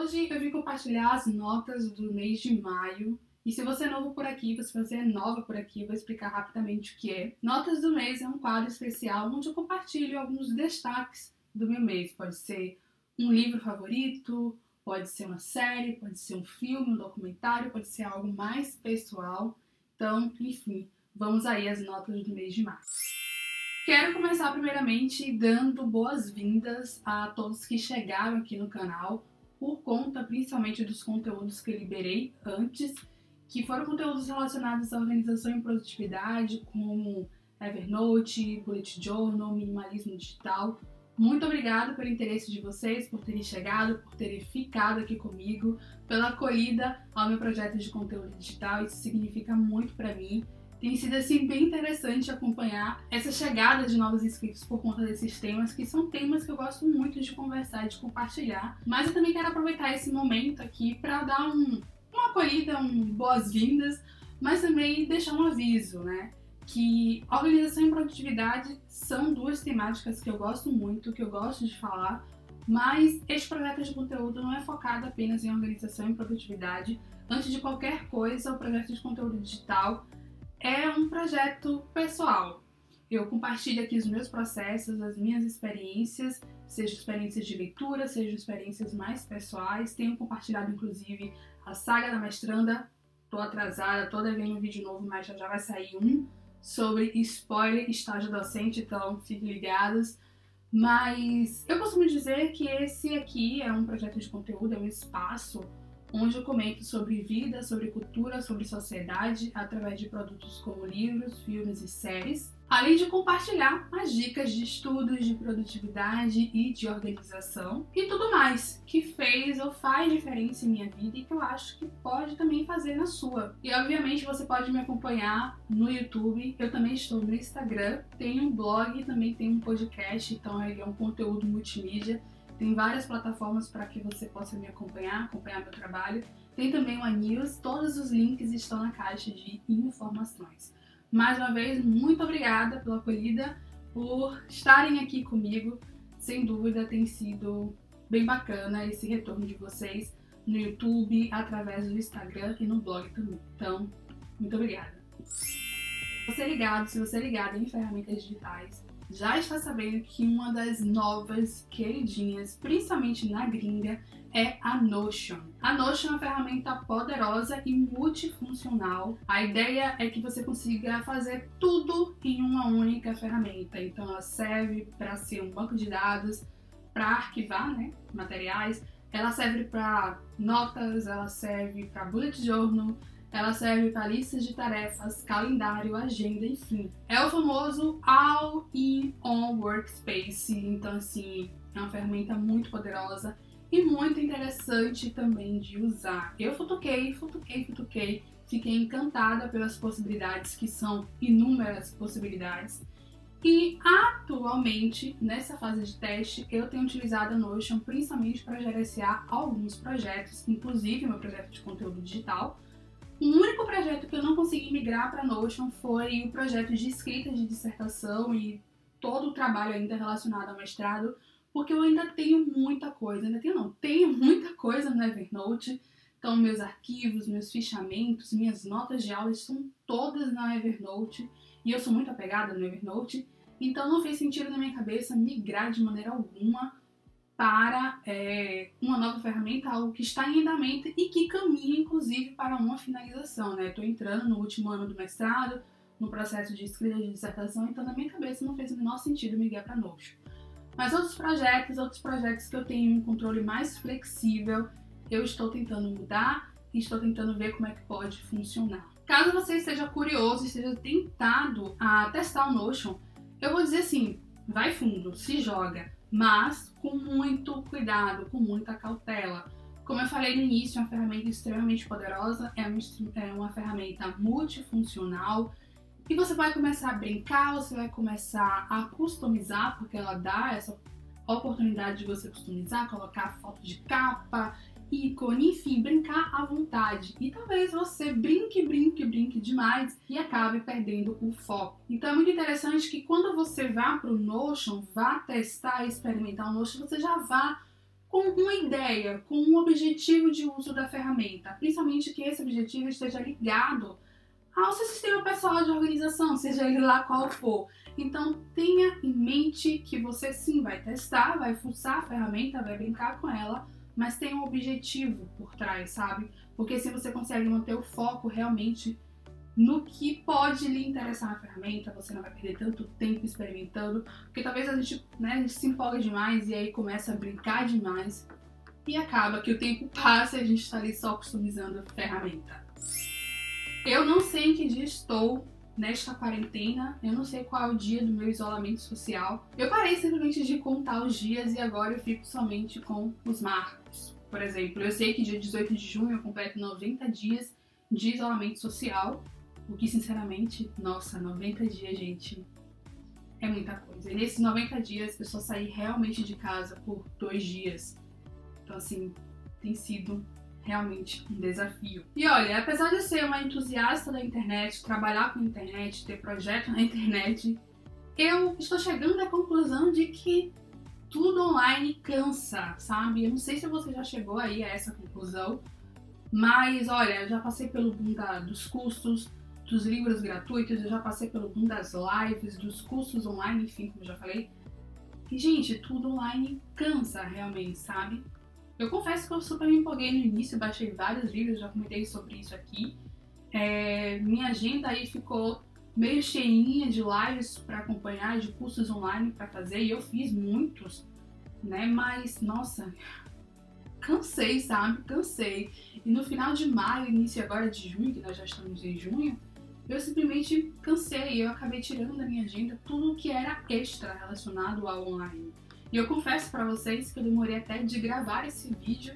Hoje eu vim compartilhar as notas do mês de maio. E se você é novo por aqui, se você é nova por aqui, eu vou explicar rapidamente o que é. Notas do mês é um quadro especial onde eu compartilho alguns destaques do meu mês. Pode ser um livro favorito, pode ser uma série, pode ser um filme, um documentário, pode ser algo mais pessoal. Então, enfim, vamos aí às notas do mês de março. Quero começar primeiramente dando boas-vindas a todos que chegaram aqui no canal por conta principalmente dos conteúdos que eu liberei antes, que foram conteúdos relacionados à organização e produtividade, como Evernote, Bullet Journal, minimalismo digital. Muito obrigada pelo interesse de vocês, por terem chegado, por terem ficado aqui comigo, pela acolhida ao meu projeto de conteúdo digital. Isso significa muito para mim. Tem sido assim bem interessante acompanhar essa chegada de novos inscritos por conta desses temas, que são temas que eu gosto muito de conversar e de compartilhar. Mas eu também quero aproveitar esse momento aqui para dar um, uma acolhida, um boas-vindas, mas também deixar um aviso, né? Que organização e produtividade são duas temáticas que eu gosto muito, que eu gosto de falar, mas este projeto de conteúdo não é focado apenas em organização e produtividade. Antes de qualquer coisa, o projeto de conteúdo digital é um projeto pessoal. Eu compartilho aqui os meus processos, as minhas experiências, seja experiências de leitura, seja experiências mais pessoais. Tenho compartilhado, inclusive, a saga da mestranda. Tô atrasada, tô devendo um vídeo novo, mas já, já vai sair um sobre spoiler estágio docente, então fiquem ligados. Mas eu costumo dizer que esse aqui é um projeto de conteúdo, é um espaço onde eu comento sobre vida, sobre cultura, sobre sociedade, através de produtos como livros, filmes e séries, além de compartilhar as dicas de estudos de produtividade e de organização e tudo mais que fez ou faz diferença em minha vida e que eu acho que pode também fazer na sua. E obviamente você pode me acompanhar no YouTube, eu também estou no Instagram, tenho um blog, também tenho um podcast, então é um conteúdo multimídia tem várias plataformas para que você possa me acompanhar, acompanhar meu trabalho. Tem também uma news, todos os links estão na caixa de informações. Mais uma vez, muito obrigada pela acolhida, por estarem aqui comigo. Sem dúvida, tem sido bem bacana esse retorno de vocês no YouTube, através do Instagram e no blog também. Então, muito obrigada. Você é ligado, se você é ligado em ferramentas digitais, já está sabendo que uma das novas queridinhas, principalmente na gringa, é a Notion. A Notion é uma ferramenta poderosa e multifuncional. A ideia é que você consiga fazer tudo em uma única ferramenta. Então ela serve para ser um banco de dados, para arquivar né, materiais, ela serve para notas, ela serve para bullet journal, ela serve para listas de tarefas, calendário, agenda, enfim. É o famoso All-in-One Workspace. Então, assim, é uma ferramenta muito poderosa e muito interessante também de usar. Eu futuquei, futuquei, futuquei. Fiquei encantada pelas possibilidades, que são inúmeras possibilidades. E atualmente, nessa fase de teste, eu tenho utilizado a Notion principalmente para gerenciar alguns projetos, inclusive meu projeto de conteúdo digital, o único projeto que eu não consegui migrar para Notion foi o projeto de escrita de dissertação e todo o trabalho ainda relacionado ao mestrado, porque eu ainda tenho muita coisa, ainda tenho não, tenho muita coisa no Evernote. Então, meus arquivos, meus fichamentos, minhas notas de aula estão todas na Evernote e eu sou muito apegada no Evernote, então não fez sentido na minha cabeça migrar de maneira alguma para é, uma nova ferramenta, algo que está em andamento e que caminha, inclusive, para uma finalização. Né? Estou entrando no último ano do mestrado, no processo de escrita de dissertação, então na minha cabeça não fez o menor sentido migrar para Notion. Mas outros projetos, outros projetos que eu tenho um controle mais flexível, eu estou tentando mudar e estou tentando ver como é que pode funcionar. Caso você esteja curioso, esteja tentado a testar o Notion, eu vou dizer assim, vai fundo, se joga mas com muito cuidado, com muita cautela. Como eu falei no início, é uma ferramenta extremamente poderosa, é uma, é uma ferramenta multifuncional e você vai começar a brincar, você vai começar a customizar, porque ela dá essa oportunidade de você customizar, colocar foto de capa, ícone, enfim, brincar à vontade. E talvez você brinque, brinque, brinque demais e acabe perdendo o foco. Então é muito interessante que quando você vá para o Notion, vá testar e experimentar o Notion, você já vá com uma ideia, com um objetivo de uso da ferramenta, principalmente que esse objetivo esteja ligado ao seu sistema pessoal de organização, seja ele lá qual for. Então tenha em mente que você sim vai testar, vai fuçar a ferramenta, vai brincar com ela, mas tem um objetivo por trás, sabe? Porque se você consegue manter o foco realmente no que pode lhe interessar na ferramenta, você não vai perder tanto tempo experimentando, porque talvez a gente, né, a gente se empolga demais e aí começa a brincar demais e acaba que o tempo passa e a gente está ali só customizando a ferramenta. Eu não sei em que dia estou nesta quarentena, eu não sei qual é o dia do meu isolamento social. Eu parei simplesmente de contar os dias e agora eu fico somente com os marcos. Por exemplo, eu sei que dia 18 de junho eu completo 90 dias de isolamento social, o que sinceramente, nossa, 90 dias, gente, é muita coisa. E nesses 90 dias eu só saí realmente de casa por dois dias. Então, assim, tem sido realmente um desafio. E olha, apesar de ser uma entusiasta da internet, trabalhar com internet, ter projeto na internet, eu estou chegando à conclusão de que tudo online cansa, sabe? Eu não sei se você já chegou aí a essa conclusão, mas olha, eu já passei pelo boom dos cursos, dos livros gratuitos, eu já passei pelo boom das lives, dos cursos online, enfim, como eu já falei. E, gente, tudo online cansa realmente, sabe? Eu confesso que eu super me empolguei no início, baixei vários livros, já comentei sobre isso aqui. É, minha agenda aí ficou meio cheinha de lives para acompanhar, de cursos online para fazer, e eu fiz muitos, né? Mas, nossa, cansei, sabe? Cansei. E no final de maio, início agora de junho, que nós já estamos em junho, eu simplesmente cansei. Eu acabei tirando da minha agenda tudo que era extra relacionado ao online. E eu confesso para vocês que eu demorei até de gravar esse vídeo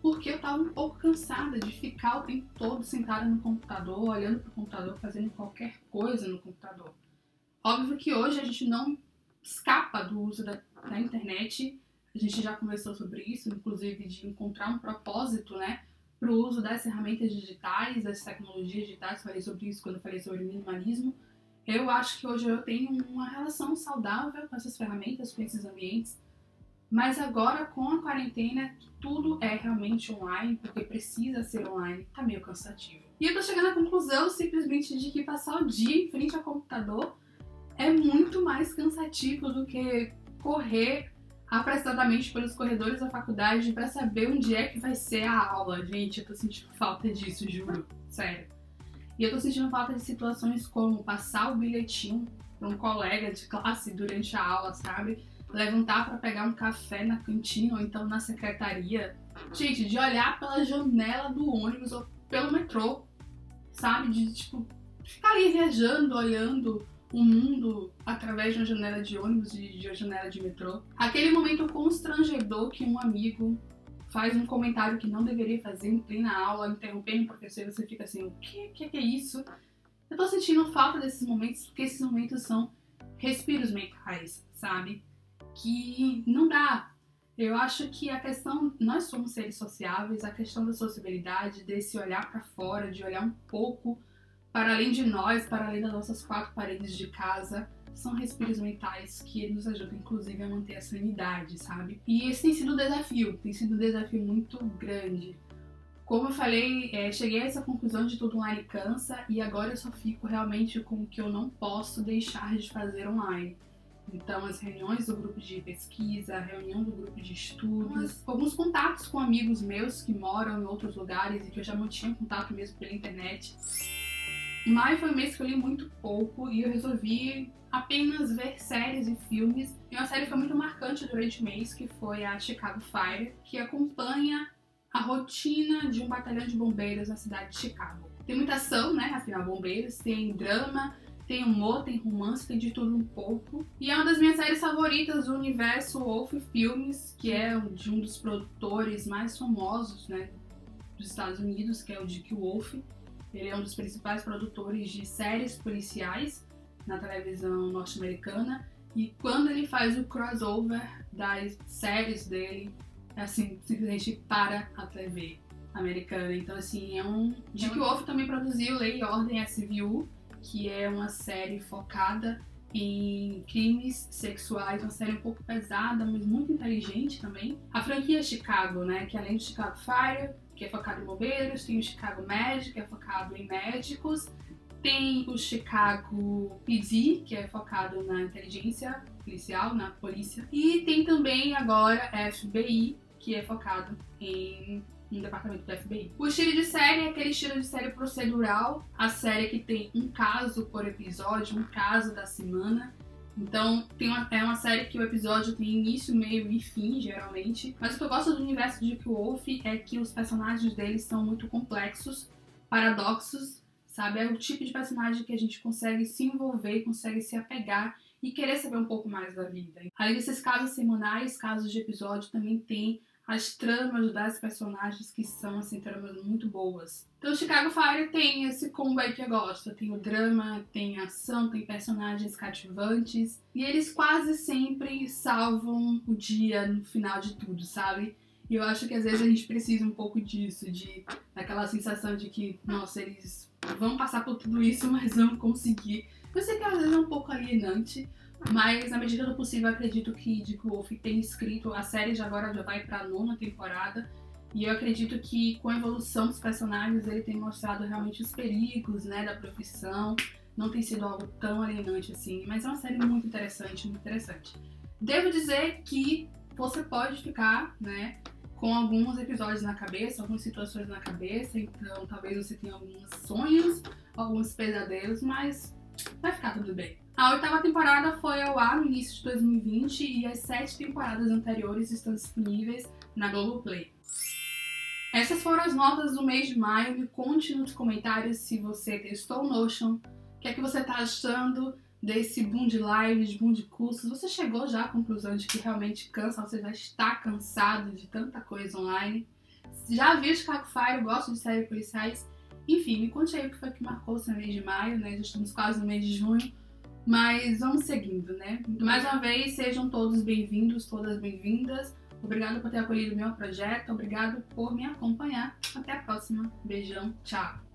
porque eu tava um pouco cansada de ficar o tempo todo sentada no computador, olhando pro computador, fazendo qualquer coisa no computador. Óbvio que hoje a gente não escapa do uso da, da internet, a gente já conversou sobre isso, inclusive de encontrar um propósito, né, para o uso das ferramentas digitais, das tecnologias digitais. Falei sobre isso quando falei sobre minimalismo. Eu acho que hoje eu tenho uma relação saudável com essas ferramentas, com esses ambientes. Mas agora, com a quarentena, tudo é realmente online, porque precisa ser online, tá meio cansativo. E eu tô chegando à conclusão simplesmente de que passar o dia em frente ao computador é muito mais cansativo do que correr apressadamente pelos corredores da faculdade para saber onde é que vai ser a aula. Gente, eu tô sentindo falta disso, juro. Sério. E eu tô sentindo falta de situações como passar o bilhetinho para um colega de classe durante a aula, sabe? levantar para pegar um café na cantina ou então na secretaria. Gente, de olhar pela janela do ônibus ou pelo metrô, sabe? De tipo ficar ali viajando, olhando o mundo através de uma janela de ônibus e de uma janela de metrô. Aquele momento constrangedor que um amigo faz um comentário que não deveria fazer em plena aula, interrompendo o professor você fica assim, o que, que, que é isso? Eu tô sentindo falta desses momentos, porque esses momentos são respiros mentais, sabe? que não dá. Eu acho que a questão, nós somos seres sociáveis, a questão da sociabilidade, desse olhar para fora, de olhar um pouco para além de nós, para além das nossas quatro paredes de casa, são respiros mentais que nos ajudam, inclusive, a manter a sanidade, sabe? E esse tem sido um desafio, tem sido um desafio muito grande. Como eu falei, é, cheguei a essa conclusão de tudo online cansa e agora eu só fico realmente com o que eu não posso deixar de fazer online. Então, as reuniões do grupo de pesquisa, a reunião do grupo de estudos, alguns contatos com amigos meus que moram em outros lugares e que eu já mantinha contato mesmo pela internet. Maio foi um mês que eu li muito pouco e eu resolvi apenas ver séries e filmes. E uma série que foi muito marcante durante o mês, que foi a Chicago Fire, que acompanha a rotina de um batalhão de bombeiros na cidade de Chicago. Tem muita ação, né? Afinal, bombeiros, tem drama, tem humor, tem romance, tem de tudo um pouco. E é uma das minhas séries favoritas do universo Wolf Filmes, que é de um dos produtores mais famosos, né, dos Estados Unidos, que é o Dick Wolf. Ele é um dos principais produtores de séries policiais na televisão norte-americana. E quando ele faz o crossover das séries dele, é assim, simplesmente para a TV americana. Então, assim, é um. Dick Wolf também produziu Lei e Ordem SVU, que é uma série focada em crimes sexuais, uma série um pouco pesada, mas muito inteligente também. A franquia Chicago, né, que além do Chicago Fire, que é focado em bombeiros, tem o Chicago Med, que é focado em médicos, tem o Chicago PD, que é focado na inteligência policial, na polícia, e tem também agora FBI, que é focado em um departamento do FBI. O estilo de série é aquele estilo de série procedural, a série que tem um caso por episódio, um caso da semana. Então, uma, é uma série que o episódio tem início, meio e fim, geralmente. Mas o que eu gosto do universo de Dick Wolf é que os personagens deles são muito complexos, paradoxos, sabe? É o tipo de personagem que a gente consegue se envolver, consegue se apegar e querer saber um pouco mais da vida. Além desses casos semanais, casos de episódio, também tem as tramas das personagens que são assim tramas muito boas. Então Chicago Fire tem esse combo aí que eu gosto, tem o drama, tem ação, tem personagens cativantes e eles quase sempre salvam o dia no final de tudo, sabe? E eu acho que às vezes a gente precisa um pouco disso, de daquela sensação de que, nossa, eles vão passar por tudo isso, mas vão conseguir. Eu sei que às vezes é um pouco alienante, mas, na medida do possível, acredito que Dick Wolf tem escrito. A série já agora já vai para a nona temporada. E eu acredito que com a evolução dos personagens ele tem mostrado realmente os perigos né, da profissão. Não tem sido algo tão alienante assim. Mas é uma série muito interessante, muito interessante. Devo dizer que você pode ficar, né? Com alguns episódios na cabeça, algumas situações na cabeça, então talvez você tenha alguns sonhos, alguns pesadelos, mas vai ficar tudo bem. A oitava temporada foi ao ar no início de 2020 e as sete temporadas anteriores estão disponíveis na Globoplay. Essas foram as notas do mês de maio. Me conte nos comentários se você testou o Notion, o que é que você está achando desse boom de lives, boom de cursos. Você chegou já à conclusão de que realmente cansa, você já está cansado de tanta coisa online. Já viu Chicago Fire, gosto de séries policiais. Enfim, me conte aí o que foi que marcou seu mês de maio, né? Já estamos quase no mês de junho. Mas vamos seguindo, né? Mais uma vez, sejam todos bem-vindos, todas bem-vindas. Obrigado por ter acolhido o meu projeto, obrigado por me acompanhar. Até a próxima. Beijão, tchau!